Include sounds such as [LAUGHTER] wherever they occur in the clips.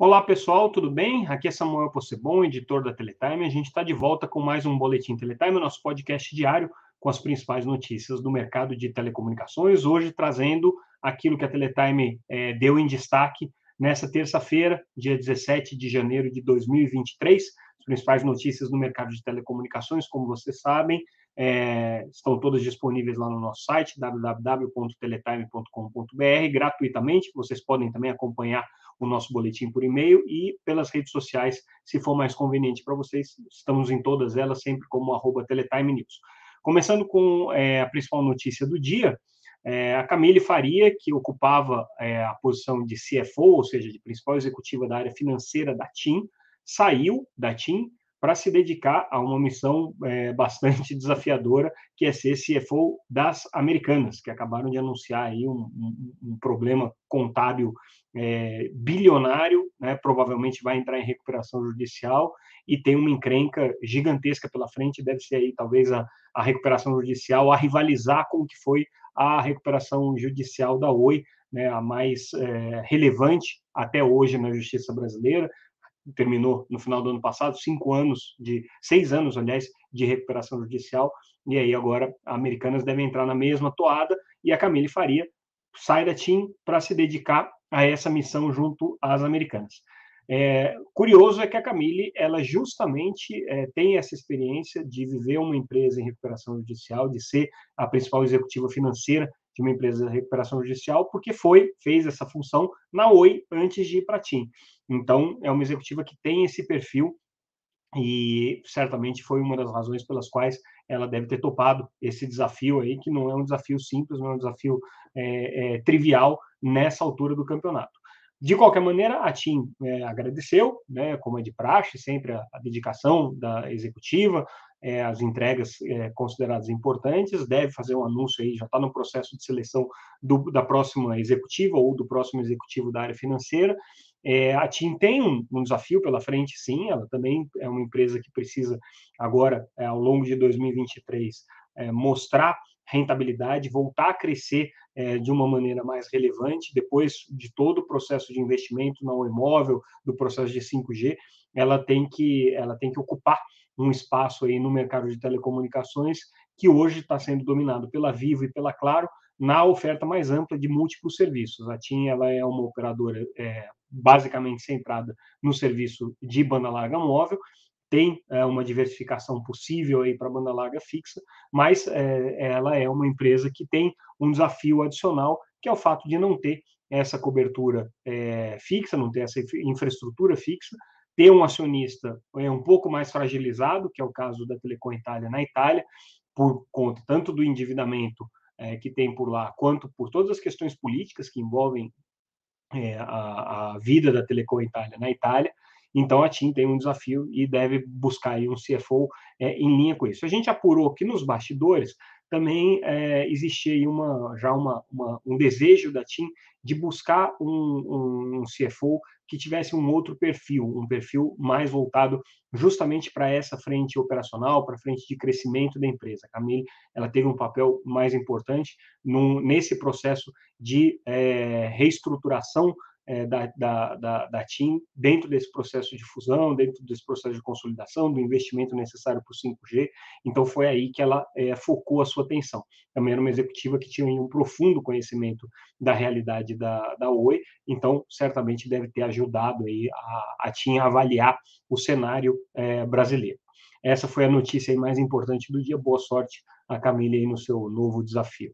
Olá pessoal, tudo bem? Aqui é Samuel Possebon, editor da Teletime. A gente está de volta com mais um Boletim Teletime, nosso podcast diário com as principais notícias do mercado de telecomunicações. Hoje trazendo aquilo que a Teletime é, deu em destaque nessa terça-feira, dia 17 de janeiro de 2023. As principais notícias do mercado de telecomunicações, como vocês sabem, é, estão todas disponíveis lá no nosso site, www.teletime.com.br, gratuitamente. Vocês podem também acompanhar o nosso boletim por e-mail e pelas redes sociais, se for mais conveniente para vocês. Estamos em todas elas, sempre como arroba Teletime News. Começando com é, a principal notícia do dia, é, a Camille Faria, que ocupava é, a posição de CFO, ou seja, de principal executiva da área financeira da TIM, saiu da TIM para se dedicar a uma missão é, bastante [LAUGHS] desafiadora, que é ser CFO das Americanas, que acabaram de anunciar aí um, um, um problema contábil é, bilionário, né, provavelmente vai entrar em recuperação judicial e tem uma encrenca gigantesca pela frente, deve ser aí talvez a, a recuperação judicial a rivalizar com o que foi a recuperação judicial da Oi, né, a mais é, relevante até hoje na justiça brasileira, terminou no final do ano passado, cinco anos de seis anos, aliás, de recuperação judicial, e aí agora Americanas devem entrar na mesma toada e a Camille Faria sai da TIM para se dedicar a essa missão junto às Americanas. É, curioso é que a Camille, ela justamente é, tem essa experiência de viver uma empresa em recuperação judicial, de ser a principal executiva financeira de uma empresa de recuperação judicial, porque foi, fez essa função na Oi antes de ir para a TIM. Então, é uma executiva que tem esse perfil e certamente foi uma das razões pelas quais ela deve ter topado esse desafio aí, que não é um desafio simples, não é um desafio é, é, trivial nessa altura do campeonato. De qualquer maneira, a TIM é, agradeceu, né, como é de praxe, sempre a, a dedicação da executiva, é, as entregas é, consideradas importantes, deve fazer um anúncio aí, já está no processo de seleção do, da próxima executiva ou do próximo executivo da área financeira. É, a TIM tem um, um, desafio pela frente, sim, ela também é uma empresa que precisa, agora, é, ao longo de 2023, é, mostrar rentabilidade, voltar a crescer é, de uma maneira mais relevante, depois de todo o processo de investimento no imóvel, do processo de 5G, ela tem que, ela tem que ocupar um espaço aí no mercado de telecomunicações que hoje está sendo dominado pela Vivo e pela Claro na oferta mais ampla de múltiplos serviços. A TIM ela é uma operadora é, basicamente centrada no serviço de banda larga móvel, tem é, uma diversificação possível aí para banda larga fixa, mas é, ela é uma empresa que tem um desafio adicional, que é o fato de não ter essa cobertura é, fixa, não ter essa infraestrutura fixa, ter um acionista é um pouco mais fragilizado, que é o caso da Telecom Itália na Itália, por conta tanto do endividamento é, que tem por lá, quanto por todas as questões políticas que envolvem é, a, a, vida da Telecom Itália na Itália. Então a TIM tem um desafio e deve buscar um CFO é, em linha com isso. A gente apurou que nos bastidores também é, existia uma, já uma, uma, um desejo da TIM de buscar um, um, um CFO que tivesse um outro perfil, um perfil mais voltado justamente para essa frente operacional, para a frente de crescimento da empresa. A Camille, ela teve um papel mais importante num, nesse processo de é, reestruturação é, da, da, da, da TIM dentro desse processo de fusão, dentro desse processo de consolidação, do investimento necessário para o 5G. Então, foi aí que ela é, focou a sua atenção. Também era uma executiva que tinha um profundo conhecimento da realidade da, da Oi, então, certamente deve ter ajudado aí a, a TIM a avaliar o cenário é, brasileiro. Essa foi a notícia mais importante do dia. Boa sorte a Camille aí no seu novo desafio.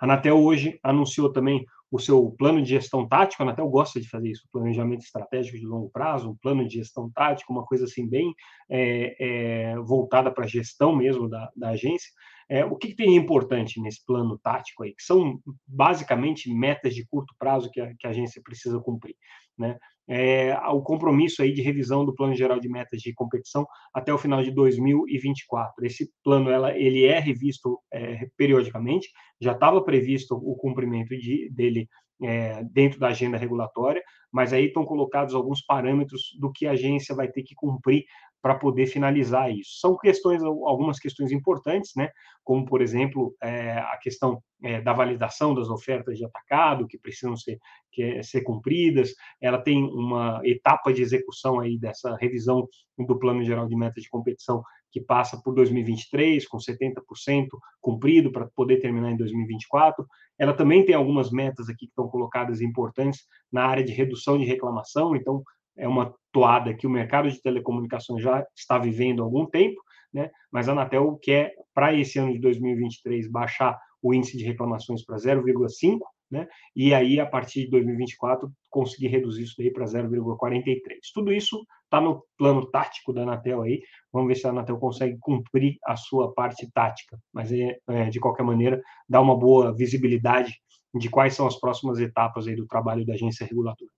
A Anatel hoje anunciou também o seu plano de gestão tático, a Anatel gosta de fazer isso, planejamento estratégico de longo prazo, um plano de gestão tático, uma coisa assim bem é, é, voltada para a gestão mesmo da, da agência. É, o que, que, tem importante nesse plano tático aí? Que são basicamente metas de curto prazo que a, que a agência precisa cumprir. Né? É, o compromisso aí de revisão do plano geral de metas de competição até o final de 2024. Esse plano ela, ele é revisto é, periodicamente, já estava previsto o cumprimento de, dele é, dentro da agenda regulatória. mas aí estão colocados alguns parâmetros do que a agência vai ter que cumprir para poder finalizar isso. São questões, algumas questões importantes, né? como, por exemplo, é, a questão é, da validação das ofertas de atacado, que precisam ser, que, ser cumpridas. Ela tem uma etapa de execução aí dessa revisão do Plano Geral de Metas de Competição que passa por 2023, com 70% cumprido para poder terminar em 2024. Ela também tem algumas metas aqui que estão colocadas importantes na área de redução de reclamação, então é uma toada que o mercado de telecomunicações já está vivendo há algum tempo, né? mas a Anatel quer, para esse ano de 2023, baixar o índice de reclamações para 0,5, né? e aí, a partir de 2024, conseguir reduzir isso para 0,43. Tudo isso está no plano tático da Anatel aí, vamos ver se a Anatel consegue cumprir a sua parte tática, mas, é, é, de qualquer maneira, dá uma boa visibilidade de quais são as próximas etapas aí do trabalho da agência reguladora.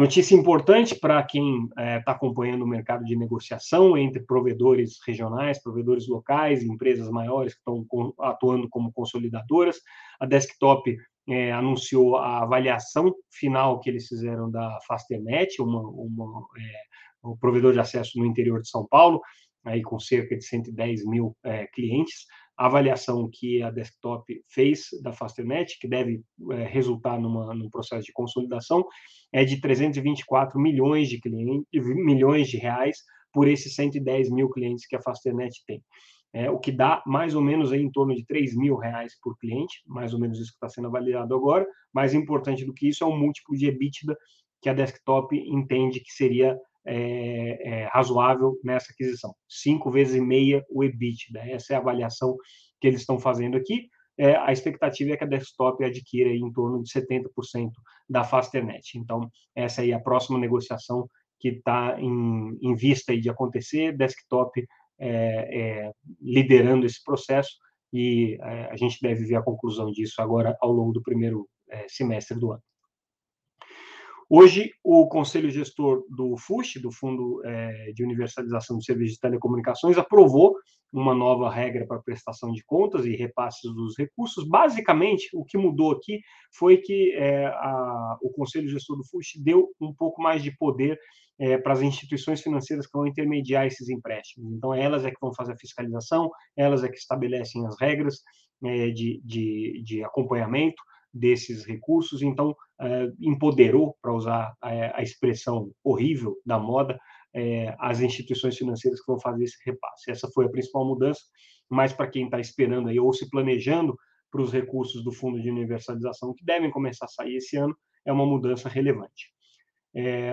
Notícia importante para quem está é, tá acompanhando o mercado de negociação entre provedores regionais, provedores locais, empresas maiores que estão atuando como consolidadoras. A Desktop é, anunciou a avaliação final que eles fizeram da Fasternet, uma, uma é, um provedor de acesso no interior de São Paulo, aí com cerca de 110 mil é, clientes a avaliação que a Desktop fez da Fasternet, que deve é, resultar numa, num processo de consolidação, é de 324 milhões de clientes, milhões de reais por esses 110 mil clientes que a Fasternet tem. É, o que dá mais ou menos em torno de 3 mil reais por cliente, mais ou menos isso que está sendo avaliado agora. Mais importante do que isso é o múltiplo de EBITDA que a Desktop entende que seria é, é, razoável nessa aquisição. Cinco vezes e meia o EBITDA. Essa é a avaliação que eles estão fazendo aqui. É, a expectativa é que a desktop adquira em torno de 70% da Fasternet. Então, essa aí é a próxima negociação que está em, em, vista de acontecer, desktop é, é, liderando esse processo, e é, a gente deve ver a conclusão disso agora ao longo do primeiro semestre do ano. Hoje, o Conselho Gestor do FUSH, do Fundo é, de Universalização de Serviços de Telecomunicações, aprovou uma nova regra para prestação de contas e repasses dos recursos. Basicamente, o que mudou aqui foi que é, a, o Conselho Gestor do FUSH deu um pouco mais de poder é, para as instituições financeiras que vão intermediar esses empréstimos. Então, elas é que vão fazer a fiscalização, elas é que estabelecem as regras é, de, de, de acompanhamento desses recursos. Então, eh, empoderou, para usar a, expressão horrível da moda, eh, as instituições financeiras que vão fazer esse repasse. Essa foi a principal mudança, mas para quem está esperando aí ou se planejando para os recursos do Fundo de Universalização, que devem começar a sair esse ano, é uma mudança relevante. É,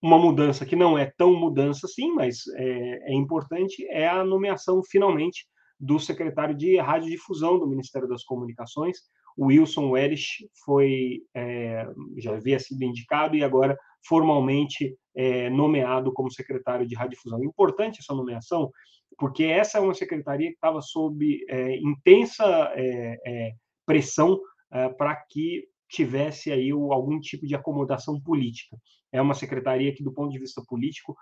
uma mudança que não é tão mudança assim, mas é, é importante, é a nomeação, finalmente, do secretário de radiodifusão do Ministério das Comunicações, o Wilson Wellish foi é, já havia sido indicado e agora formalmente é, nomeado como secretário de radiodifusão. Importante essa nomeação, porque essa é uma secretaria que estava sob é, intensa pressão para que tivesse aí algum tipo de acomodação política. É uma secretaria que, do ponto de vista político,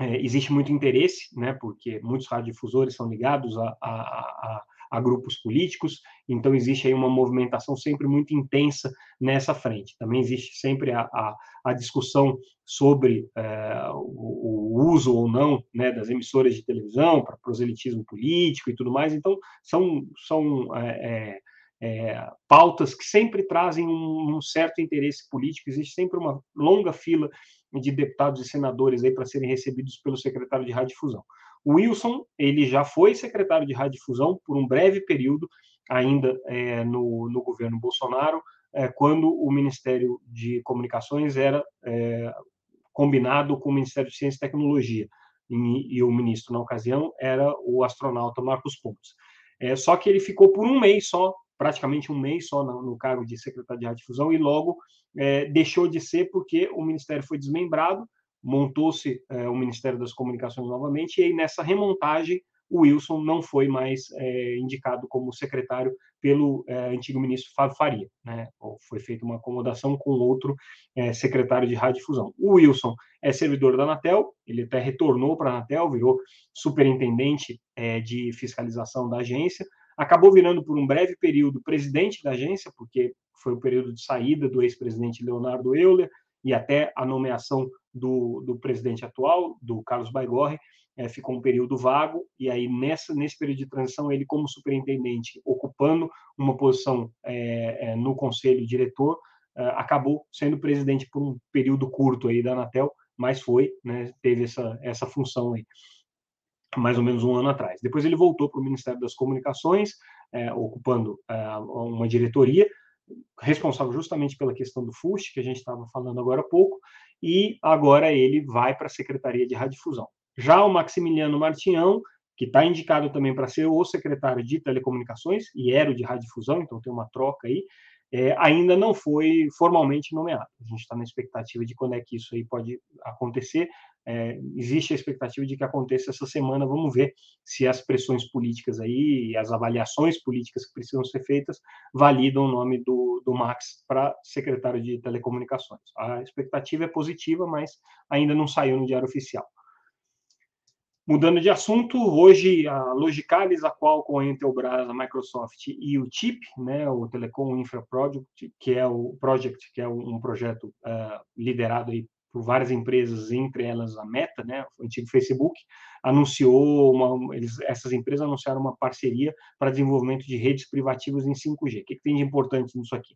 existe muito interesse, né, porque muitos radiodifusores são ligados a, a, a a grupos políticos, então existe aí uma movimentação sempre muito intensa nessa frente. Também existe sempre a, a, a discussão sobre é, o, o, uso ou não né, das emissoras de televisão para proselitismo político e tudo mais, então são, são é, é, pautas que sempre trazem um, um certo interesse político, existe sempre uma longa fila de deputados e senadores aí para serem recebidos pelo secretário de Radiodifusão. Wilson, ele já foi secretário de radiodifusão por um breve período, ainda é, no, no governo Bolsonaro, é, quando o Ministério de Comunicações era é, combinado com o Ministério de Ciência e Tecnologia, e, e, o ministro, na ocasião, era o astronauta Marcos Pontes. É, só que ele ficou por um mês só, praticamente um mês só no, no cargo de secretário de radiodifusão, e logo é, deixou de ser porque o Ministério foi desmembrado, montou-se é, o Ministério das Comunicações novamente, e aí nessa remontagem o Wilson não foi mais é, indicado como secretário pelo é, antigo ministro Fábio Faria, né? Foi feita uma acomodação com outro é, secretário de radiodifusão. O Wilson é servidor da Anatel, ele até retornou para a Anatel, virou superintendente de fiscalização da agência, acabou virando por um breve período presidente da agência, porque foi o período de saída do ex-presidente Leonardo Euler e até a nomeação do, do presidente atual, do Carlos Baigorre, é, ficou um período vago, e aí nessa, nesse período de transição, ele como superintendente, ocupando uma posição é, é, no conselho diretor, é, acabou sendo presidente por um período curto aí da Anatel, mas foi, né, teve essa, essa função aí, mais ou menos um ano atrás. Depois ele voltou para o Ministério das Comunicações, é, ocupando uma diretoria, responsável justamente pela questão do FUST, que a gente estava falando agora há pouco, e agora ele vai para a Secretaria de Radiodifusão. Já o Maximiliano Martinhão, que está indicado também para ser o secretário de Telecomunicações e era o de Radiodifusão, então tem uma troca aí, é, ainda não foi formalmente nomeado. A gente está na expectativa de quando é que isso aí pode acontecer. É, existe a expectativa de que aconteça essa semana. Vamos ver se as pressões políticas aí, as avaliações políticas que precisam ser feitas, validam o nome do, do Max para secretário de Telecomunicações. A expectativa é positiva, mas ainda não saiu no Diário Oficial. Mudando de assunto, hoje a Logicalis, a Qualcomm, a Intelbras, a Microsoft e o TIP, né, o Telecom Infra Project, que é o project, que é um projeto uh, liderado aí por várias empresas, entre elas a Meta, né, o antigo Facebook, anunciou uma, eles, essas empresas anunciaram uma parceria para desenvolvimento de redes privativas em 5G. O que, que tem de importante nisso aqui?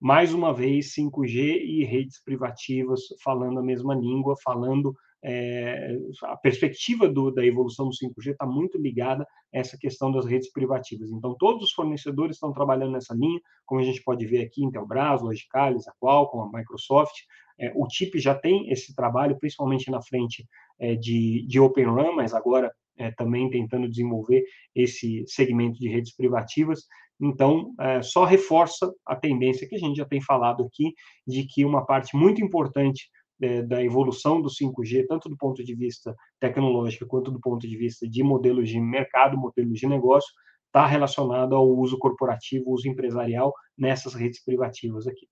Mais uma vez, 5G e redes privativas falando a mesma língua, falando é, a perspectiva do, da evolução do 5G está muito ligada a essa questão das redes privativas. Então, todos os fornecedores estão trabalhando nessa linha, como a gente pode ver aqui, Intelbras, Logicalis, a Qualcomm, a Microsoft. É, o TIP já tem esse trabalho, principalmente na frente é, de, de Open mas agora é, também tentando desenvolver esse segmento de redes privativas. Então, é, só reforça a tendência que a gente já tem falado aqui, de que uma parte muito importante é, da evolução do 5G, tanto do ponto de vista tecnológico quanto do ponto de vista de modelos de mercado, modelos de negócio, está relacionado ao uso corporativo, uso empresarial nessas redes privativas aqui.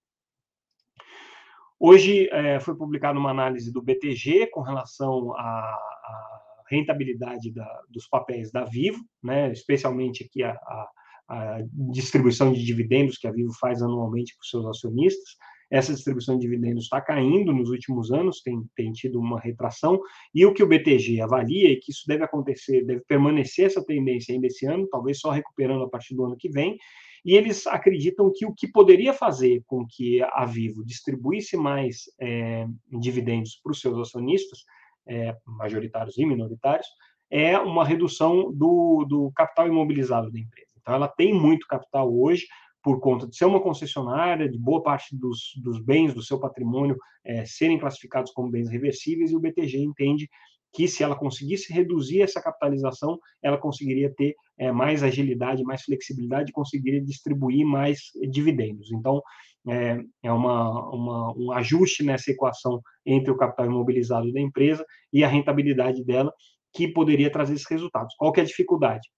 Hoje é, foi publicada uma análise do BTG com relação à, à rentabilidade da, dos papéis da Vivo, né, especialmente aqui a, a, a distribuição de dividendos que a Vivo faz anualmente para os seus acionistas. Essa distribuição de dividendos está caindo nos últimos anos, tem, tem tido uma retração, e o que o BTG avalia é que isso deve acontecer, deve permanecer essa tendência ainda esse ano, talvez só recuperando a partir do ano que vem, e eles acreditam que o que poderia fazer com que a Vivo distribuísse mais é, dividendos para os seus acionistas, é, majoritários e minoritários, é uma redução do, do capital imobilizado da empresa. Então, ela tem muito capital hoje, por conta de ser uma concessionária, de boa parte dos, dos bens do seu patrimônio é, serem classificados como bens reversíveis, e o BTG entende que se ela conseguisse reduzir essa capitalização, ela conseguiria ter é, mais agilidade, mais flexibilidade, conseguiria distribuir mais dividendos. Então, é, é uma, uma, um ajuste nessa equação entre o capital imobilizado da empresa e a rentabilidade dela, que poderia trazer esses resultados. Qual que é a dificuldade?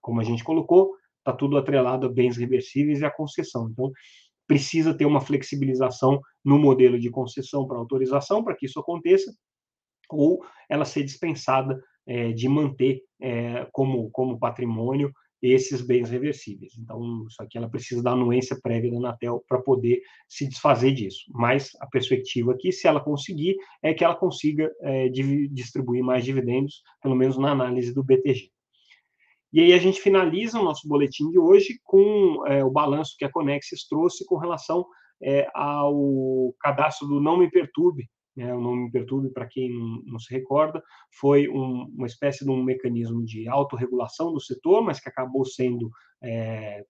Como a gente colocou, está tudo atrelado a bens reversíveis e a concessão. Então, precisa ter uma flexibilização no modelo de concessão para autorização para que isso aconteça, ou ela ser dispensada é, de manter é, como, como patrimônio esses bens reversíveis. Então, isso aqui ela precisa da anuência prévia da Anatel para poder se desfazer disso. Mas a perspectiva aqui, se ela conseguir, é que ela consiga é, distribuir mais dividendos, pelo menos na análise do BTG. E aí a gente finaliza o nosso boletim de hoje com é, o balanço que a Conexis trouxe com relação é, ao cadastro do Não Me Perturbe. Né? O Não Me Perturbe, para quem não, se recorda, foi um, uma espécie de um mecanismo de autorregulação do setor, mas que acabou sendo é,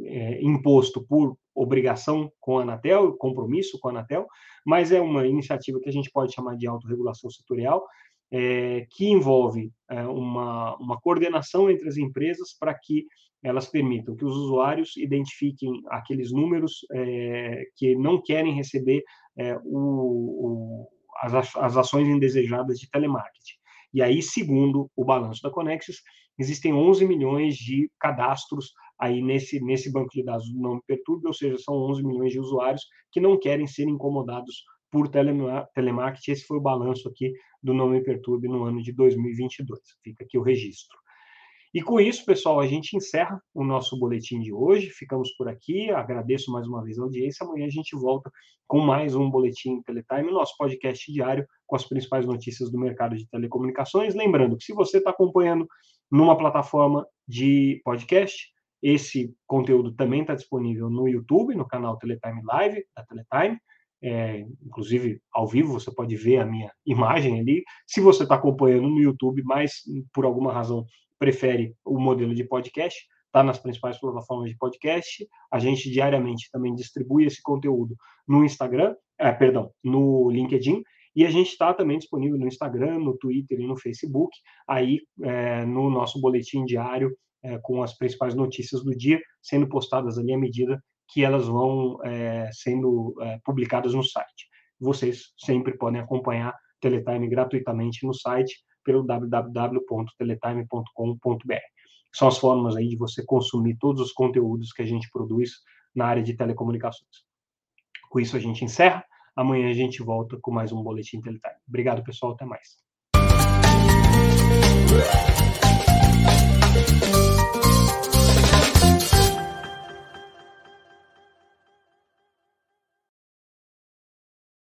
é, imposto por obrigação com a Anatel, compromisso com a Anatel, mas é uma iniciativa que a gente pode chamar de autorregulação setorial, é, que envolve uma, uma coordenação entre as empresas para que elas permitam que os usuários identifiquem aqueles números é, que não querem receber é, o, o, as, as ações indesejadas de telemarketing. E aí, segundo o balanço da Conexis, existem 11 milhões de cadastros aí nesse, nesse banco de dados do Não Perturbe, ou seja, são 11 milhões de usuários que não querem ser incomodados por telemarketing. Esse foi o balanço aqui do Não Perturbe no ano de 2022. Fica aqui o registro. E com isso, pessoal, a gente encerra o nosso boletim de hoje. Ficamos por aqui. Agradeço mais uma vez a audiência. Amanhã a gente volta com mais um boletim Teletime, nosso podcast diário com as principais notícias do mercado de telecomunicações. Lembrando que se você está acompanhando numa plataforma de podcast, esse conteúdo também está disponível no YouTube, no canal Teletime Live da Teletime. É, inclusive ao vivo, você pode ver a minha imagem ali. Se você está acompanhando no YouTube, mas por alguma razão prefere o modelo de podcast, está nas principais plataformas de podcast. A gente diariamente também distribui esse conteúdo no Instagram, é, perdão, no LinkedIn. E a gente está também disponível no Instagram, no Twitter e no Facebook, aí é, no nosso boletim diário é, com as principais notícias do dia, sendo postadas ali à medida que elas vão é, sendo é, publicadas no site. Vocês sempre podem acompanhar Teletime gratuitamente no site pelo www.teletime.com.br. São as formas aí de você consumir todos os conteúdos que a gente produz na área de telecomunicações. Com isso a gente encerra. Amanhã a gente volta com mais um boletim Teletime. Obrigado, pessoal, até mais.